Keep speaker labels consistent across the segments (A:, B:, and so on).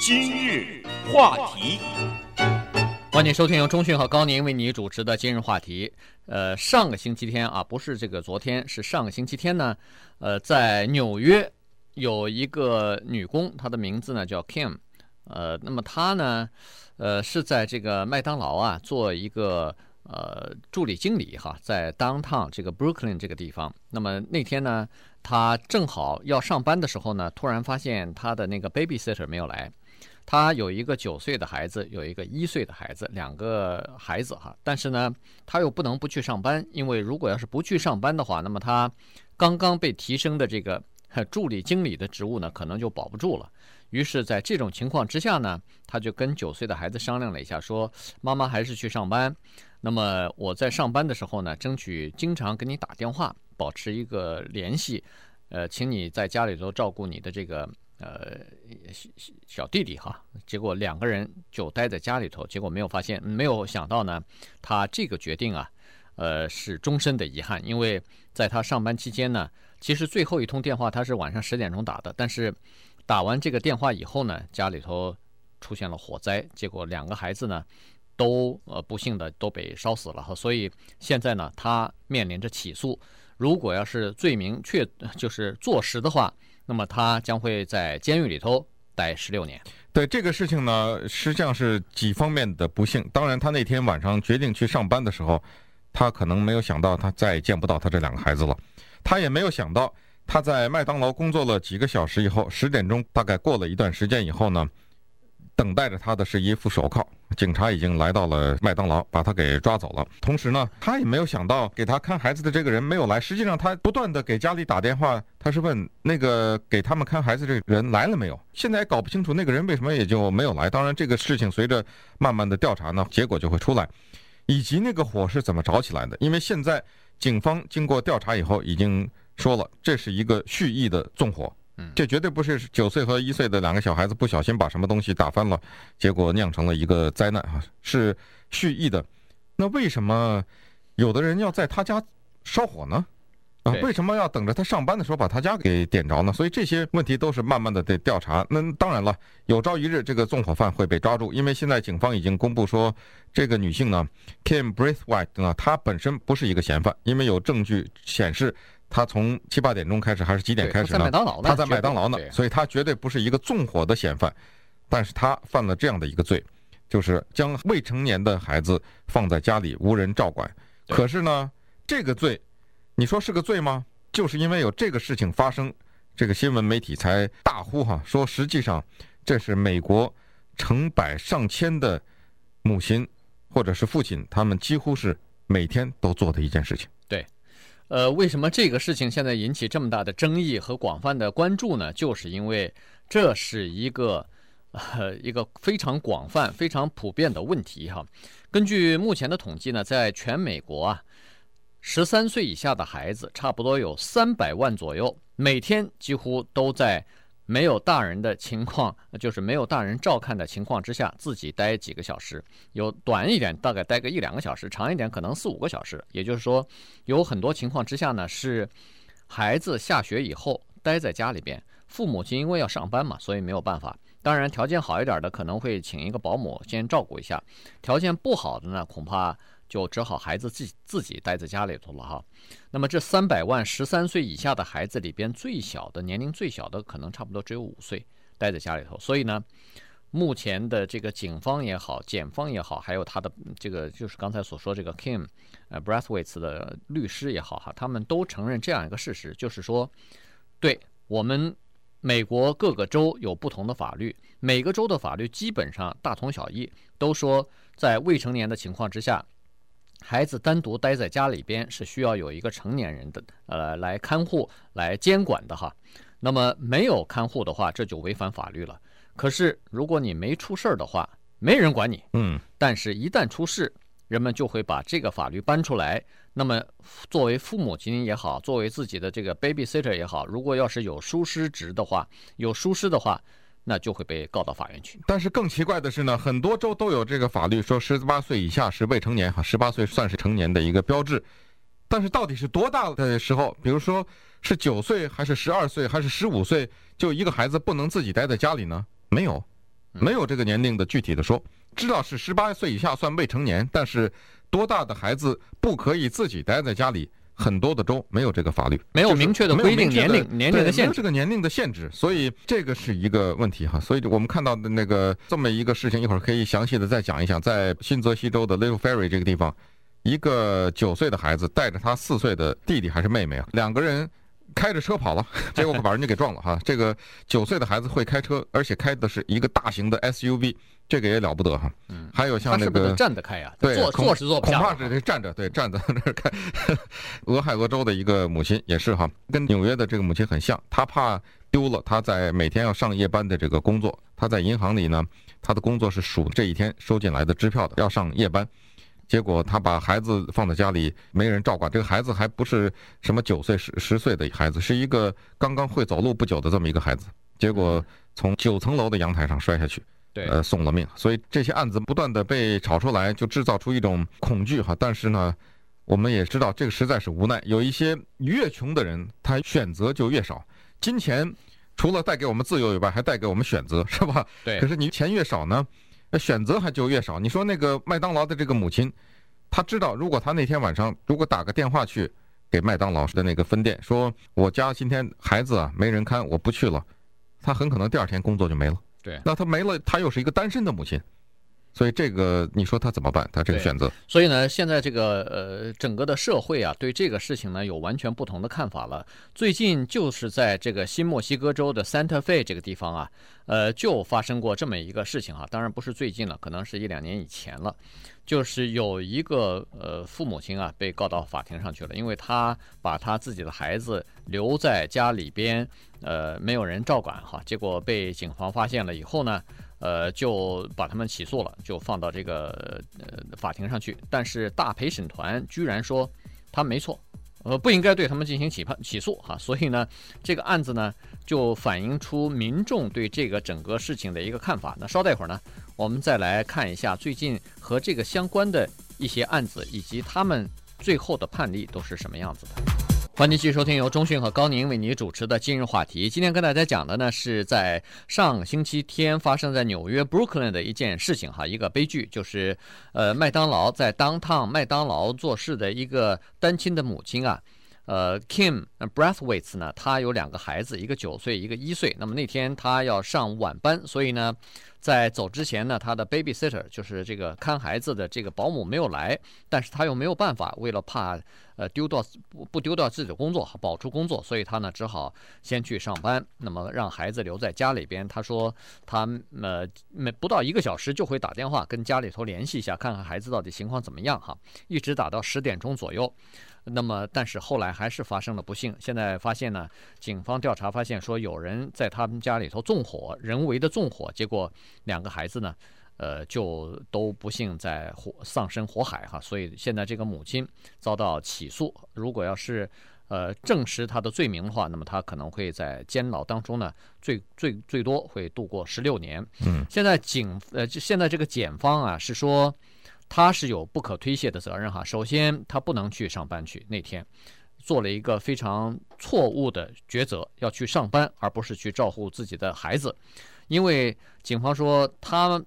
A: 今日话题，
B: 欢迎收听由中讯和高宁为你主持的今日话题。呃，上个星期天啊，不是这个昨天，是上个星期天呢。呃，在纽约有一个女工，她的名字呢叫 Kim。呃，那么她呢，呃，是在这个麦当劳啊做一个呃助理经理哈，在 Downtown 这个 Brooklyn 这个地方。那么那天呢，她正好要上班的时候呢，突然发现她的那个 babysitter 没有来。他有一个九岁的孩子，有一个一岁的孩子，两个孩子哈。但是呢，他又不能不去上班，因为如果要是不去上班的话，那么他刚刚被提升的这个助理经理的职务呢，可能就保不住了。于是，在这种情况之下呢，他就跟九岁的孩子商量了一下，说：“妈妈还是去上班。那么我在上班的时候呢，争取经常给你打电话，保持一个联系。呃，请你在家里头照顾你的这个。”呃，小弟弟哈，结果两个人就待在家里头，结果没有发现，没有想到呢，他这个决定啊，呃，是终身的遗憾，因为在他上班期间呢，其实最后一通电话他是晚上十点钟打的，但是打完这个电话以后呢，家里头出现了火灾，结果两个孩子呢，都呃不幸的都被烧死了哈，所以现在呢，他面临着起诉，如果要是罪名确就是坐实的话。那么他将会在监狱里头待十六年。
C: 对这个事情呢，实际上是几方面的不幸。当然，他那天晚上决定去上班的时候，他可能没有想到他再也见不到他这两个孩子了。他也没有想到他在麦当劳工作了几个小时以后，十点钟大概过了一段时间以后呢。等待着他的是一副手铐，警察已经来到了麦当劳，把他给抓走了。同时呢，他也没有想到给他看孩子的这个人没有来。实际上，他不断地给家里打电话，他是问那个给他们看孩子这个人来了没有。现在也搞不清楚那个人为什么也就没有来。当然，这个事情随着慢慢的调查呢，结果就会出来，以及那个火是怎么着起来的。因为现在警方经过调查以后，已经说了这是一个蓄意的纵火。这绝对不是九岁和一岁的两个小孩子不小心把什么东西打翻了，结果酿成了一个灾难啊！是蓄意的。那为什么有的人要在他家烧火呢？啊，为什么要等着他上班的时候把他家给点着呢？所以这些问题都是慢慢的得调查。那当然了，有朝一日这个纵火犯会被抓住，因为现在警方已经公布说，这个女性呢，Kim Braithwaite 呢，她本身不是一个嫌犯，因为有证据显示。他从七八点钟开始还是几点开始呢？他在麦当劳呢，所以他绝对不是一个纵火的嫌犯，但是他犯了这样的一个罪，就是将未成年的孩子放在家里无人照管。可是呢，这个罪，你说是个罪吗？就是因为有这个事情发生，这个新闻媒体才大呼哈，说实际上这是美国成百上千的母亲或者是父亲，他们几乎是每天都做的一件事情。
B: 呃，为什么这个事情现在引起这么大的争议和广泛的关注呢？就是因为这是一个呃一个非常广泛、非常普遍的问题哈。根据目前的统计呢，在全美国啊，十三岁以下的孩子差不多有三百万左右，每天几乎都在。没有大人的情况，就是没有大人照看的情况之下，自己待几个小时，有短一点，大概待个一两个小时，长一点可能四五个小时。也就是说，有很多情况之下呢，是孩子下学以后待在家里边，父母亲因为要上班嘛，所以没有办法。当然，条件好一点的可能会请一个保姆先照顾一下，条件不好的呢，恐怕。就只好孩子自己自己待在家里头了哈。那么这三百万十三岁以下的孩子里边，最小的年龄最小的可能差不多只有五岁，待在家里头。所以呢，目前的这个警方也好，检方也好，还有他的这个就是刚才所说这个 Kim 呃 b r a t h w a i t 的律师也好哈，他们都承认这样一个事实，就是说，对我们美国各个州有不同的法律，每个州的法律基本上大同小异，都说在未成年的情况之下。孩子单独待在家里边是需要有一个成年人的，呃，来看护、来监管的哈。那么没有看护的话，这就违反法律了。可是如果你没出事儿的话，没人管你。
C: 嗯。
B: 但是，一旦出事，人们就会把这个法律搬出来。那么，作为父母亲也好，作为自己的这个 babysitter 也好，如果要是有疏失职的话，有疏失的话。那就会被告到法院去。
C: 但是更奇怪的是呢，很多州都有这个法律说十八岁以下是未成年哈，十八岁算是成年的一个标志。但是到底是多大的时候，比如说是九岁还是十二岁还是十五岁，就一个孩子不能自己待在家里呢？没有，没有这个年龄的具体的说，知道是十八岁以下算未成年，但是多大的孩子不可以自己待在家里？很多的州没有这个法律，
B: 没有明确的规定年龄年龄的限制，
C: 这个年龄的限制，所以这个是一个问题哈。所以我们看到的那个这么一个事情，一会儿可以详细的再讲一讲，在新泽西州的 Little Ferry 这个地方，一个九岁的孩子带着他四岁的弟弟还是妹妹啊，两个人开着车跑了，结果把人家给撞了哈。这个九岁的孩子会开车，而且开的是一个大型的 SUV。这个也了不得哈，
B: 嗯，
C: 还有像那
B: 个站着开呀，
C: 对，
B: 坐坐是坐不下，
C: 恐怕是得站着，对，站在那儿开。俄亥俄州的一个母亲也是哈，跟纽约的这个母亲很像，她怕丢了她在每天要上夜班的这个工作，她在银行里呢，她的工作是数这一天收进来的支票的，要上夜班，结果他把孩子放在家里，没人照管，这个孩子还不是什么九岁十十岁的孩子，是一个刚刚会走路不久的这么一个孩子，结果从九层楼的阳台上摔下去。
B: 对，
C: 呃，送了命，所以这些案子不断的被炒出来，就制造出一种恐惧哈。但是呢，我们也知道这个实在是无奈。有一些越穷的人，他选择就越少。金钱除了带给我们自由以外，还带给我们选择，是吧？
B: 对。
C: 可是你钱越少呢，选择还就越少。你说那个麦当劳的这个母亲，她知道，如果她那天晚上如果打个电话去给麦当劳的那个分店，说我家今天孩子啊没人看，我不去了，她很可能第二天工作就没了。
B: 对，
C: 那她没了，她又是一个单身的母亲，所以这个你说他怎么办？他这个选择。
B: 所以呢，现在这个呃，整个的社会啊，对这个事情呢有完全不同的看法了。最近就是在这个新墨西哥州的 Santa Fe 这个地方啊，呃，就发生过这么一个事情哈、啊。当然不是最近了，可能是一两年以前了。就是有一个呃父母亲啊被告到法庭上去了，因为他把他自己的孩子留在家里边，呃，没有人照管哈，结果被警方发现了以后呢，呃，就把他们起诉了，就放到这个呃法庭上去。但是大陪审团居然说他没错，呃，不应该对他们进行起判起诉哈，所以呢，这个案子呢就反映出民众对这个整个事情的一个看法。那稍待一会儿呢。我们再来看一下最近和这个相关的一些案子，以及他们最后的判例都是什么样子的。欢迎继续收听由中讯和高宁为你主持的今日话题。今天跟大家讲的呢，是在上星期天发生在纽约 Brooklyn 的一件事情哈，一个悲剧，就是呃麦当劳在当趟麦当劳做事的一个单亲的母亲啊，呃 Kim Brathwaite 呢，他有两个孩子，一个九岁，一个一岁。那么那天他要上晚班，所以呢。在走之前呢，他的 babysitter 就是这个看孩子的这个保姆没有来，但是他又没有办法，为了怕呃丢掉不不丢掉自己的工作，保住工作，所以他呢只好先去上班，那么让孩子留在家里边。他说他呃没不到一个小时就会打电话跟家里头联系一下，看看孩子到底情况怎么样哈，一直打到十点钟左右。那么，但是后来还是发生了不幸。现在发现呢，警方调查发现说，有人在他们家里头纵火，人为的纵火，结果两个孩子呢，呃，就都不幸在火丧生火海哈。所以现在这个母亲遭到起诉，如果要是呃证实他的罪名的话，那么他可能会在监牢当中呢，最最最多会度过十六年。
C: 嗯，现
B: 在警呃，现在这个检方啊是说。他是有不可推卸的责任哈。首先，他不能去上班去，那天做了一个非常错误的抉择，要去上班而不是去照顾自己的孩子。因为警方说他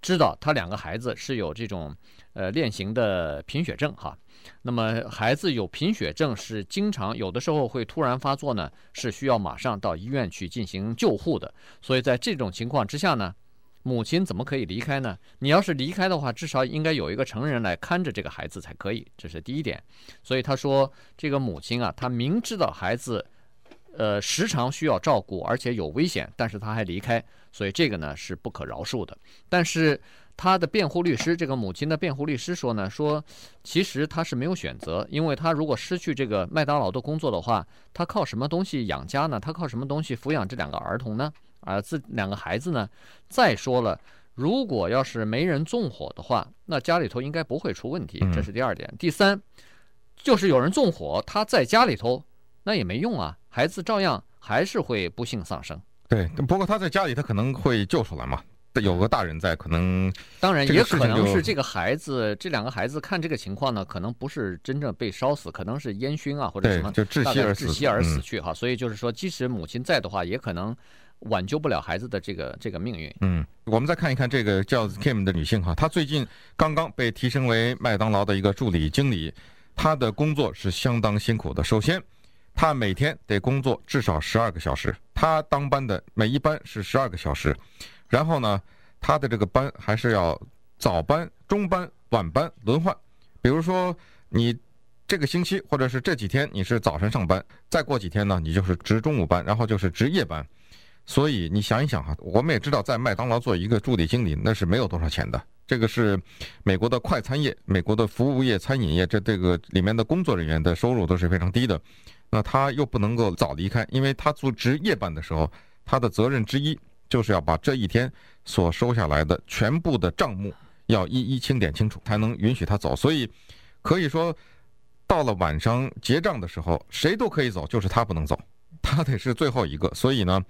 B: 知道他两个孩子是有这种呃链型的贫血症哈。那么孩子有贫血症是经常有的时候会突然发作呢，是需要马上到医院去进行救护的。所以在这种情况之下呢。母亲怎么可以离开呢？你要是离开的话，至少应该有一个成人来看着这个孩子才可以，这是第一点。所以他说，这个母亲啊，她明知道孩子，呃，时常需要照顾，而且有危险，但是她还离开，所以这个呢是不可饶恕的。但是他的辩护律师，这个母亲的辩护律师说呢，说其实他是没有选择，因为他如果失去这个麦当劳的工作的话，他靠什么东西养家呢？他靠什么东西抚养这两个儿童呢？啊，这两个孩子呢？再说了，如果要是没人纵火的话，那家里头应该不会出问题。这是第二点。第三，就是有人纵火，他在家里头，那也没用啊，孩子照样还是会不幸丧生。
C: 对，不过他在家里，他可能会救出来嘛。有个大人在，可能
B: 当然也可能是这个孩子，这两个孩子看这个情况呢，可能不是真正被烧死，可能是烟熏啊或者什么，
C: 就窒息而
B: 窒息而死去哈。所以就是说，即使母亲在的话，也可能。挽救不了孩子的这个这个命运。
C: 嗯，我们再看一看这个叫 Kim 的女性哈，她最近刚刚被提升为麦当劳的一个助理经理，她的工作是相当辛苦的。首先，她每天得工作至少十二个小时，她当班的每一班是十二个小时，然后呢，她的这个班还是要早班、中班、晚班轮换，比如说你。这个星期或者是这几天你是早晨上班，再过几天呢，你就是值中午班，然后就是值夜班。所以你想一想哈，我们也知道，在麦当劳做一个助理经理那是没有多少钱的。这个是美国的快餐业、美国的服务业、餐饮业，这这个里面的工作人员的收入都是非常低的。那他又不能够早离开，因为他做值夜班的时候，他的责任之一就是要把这一天所收下来的全部的账目要一一清点清楚，才能允许他走。所以可以说。到了晚上结账的时候，谁都可以走，就是他不能走，他得是最后一个。所以呢，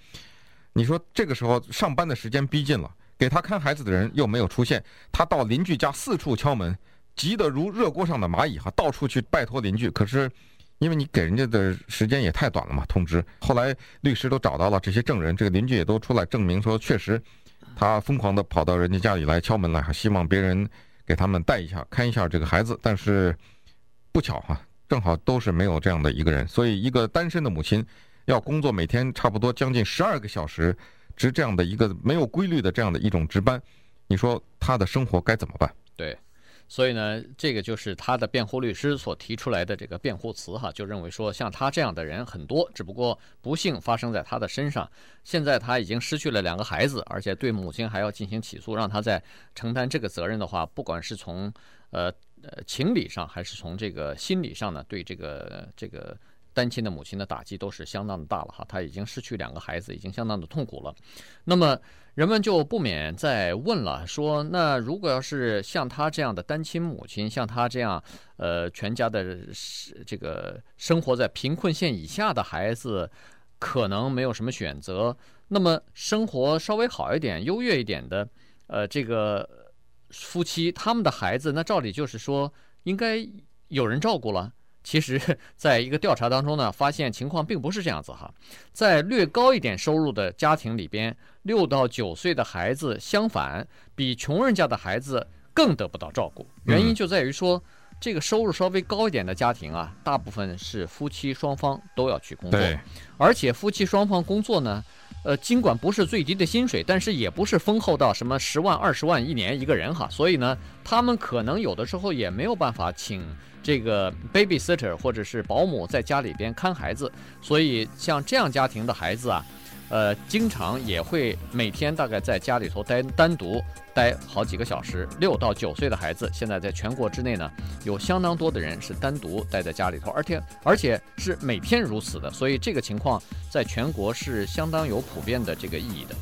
C: 你说这个时候上班的时间逼近了，给他看孩子的人又没有出现，他到邻居家四处敲门，急得如热锅上的蚂蚁哈，到处去拜托邻居。可是因为你给人家的时间也太短了嘛，通知。后来律师都找到了这些证人，这个邻居也都出来证明说，确实他疯狂地跑到人家家里来敲门来，希望别人给他们带一下看一下这个孩子，但是。不巧哈，正好都是没有这样的一个人，所以一个单身的母亲要工作每天差不多将近十二个小时，值这样的一个没有规律的这样的一种值班，你说他的生活该怎么办？
B: 对，所以呢，这个就是他的辩护律师所提出来的这个辩护词哈，就认为说像他这样的人很多，只不过不幸发生在他的身上。现在他已经失去了两个孩子，而且对母亲还要进行起诉，让他在承担这个责任的话，不管是从呃。呃，情理上还是从这个心理上呢，对这个这个单亲的母亲的打击都是相当的大了哈。他已经失去两个孩子，已经相当的痛苦了。那么人们就不免在问了，说那如果要是像他这样的单亲母亲，像他这样呃全家的这个生活在贫困线以下的孩子，可能没有什么选择。那么生活稍微好一点、优越一点的，呃，这个。夫妻他们的孩子，那照理就是说应该有人照顾了。其实，在一个调查当中呢，发现情况并不是这样子哈。在略高一点收入的家庭里边，六到九岁的孩子相反，比穷人家的孩子更得不到照顾。原因就在于说，这个收入稍微高一点的家庭啊，大部分是夫妻双方都要去工作，而且夫妻双方工作呢。呃，尽管不是最低的薪水，但是也不是丰厚到什么十万、二十万一年一个人哈，所以呢，他们可能有的时候也没有办法请这个 babysitter 或者是保姆在家里边看孩子，所以像这样家庭的孩子啊。呃，经常也会每天大概在家里头待单独待好几个小时。六到九岁的孩子，现在在全国之内呢，有相当多的人是单独待在家里头，而且而且是每天如此的，所以这个情况在全国是相当有普遍的这个意义的。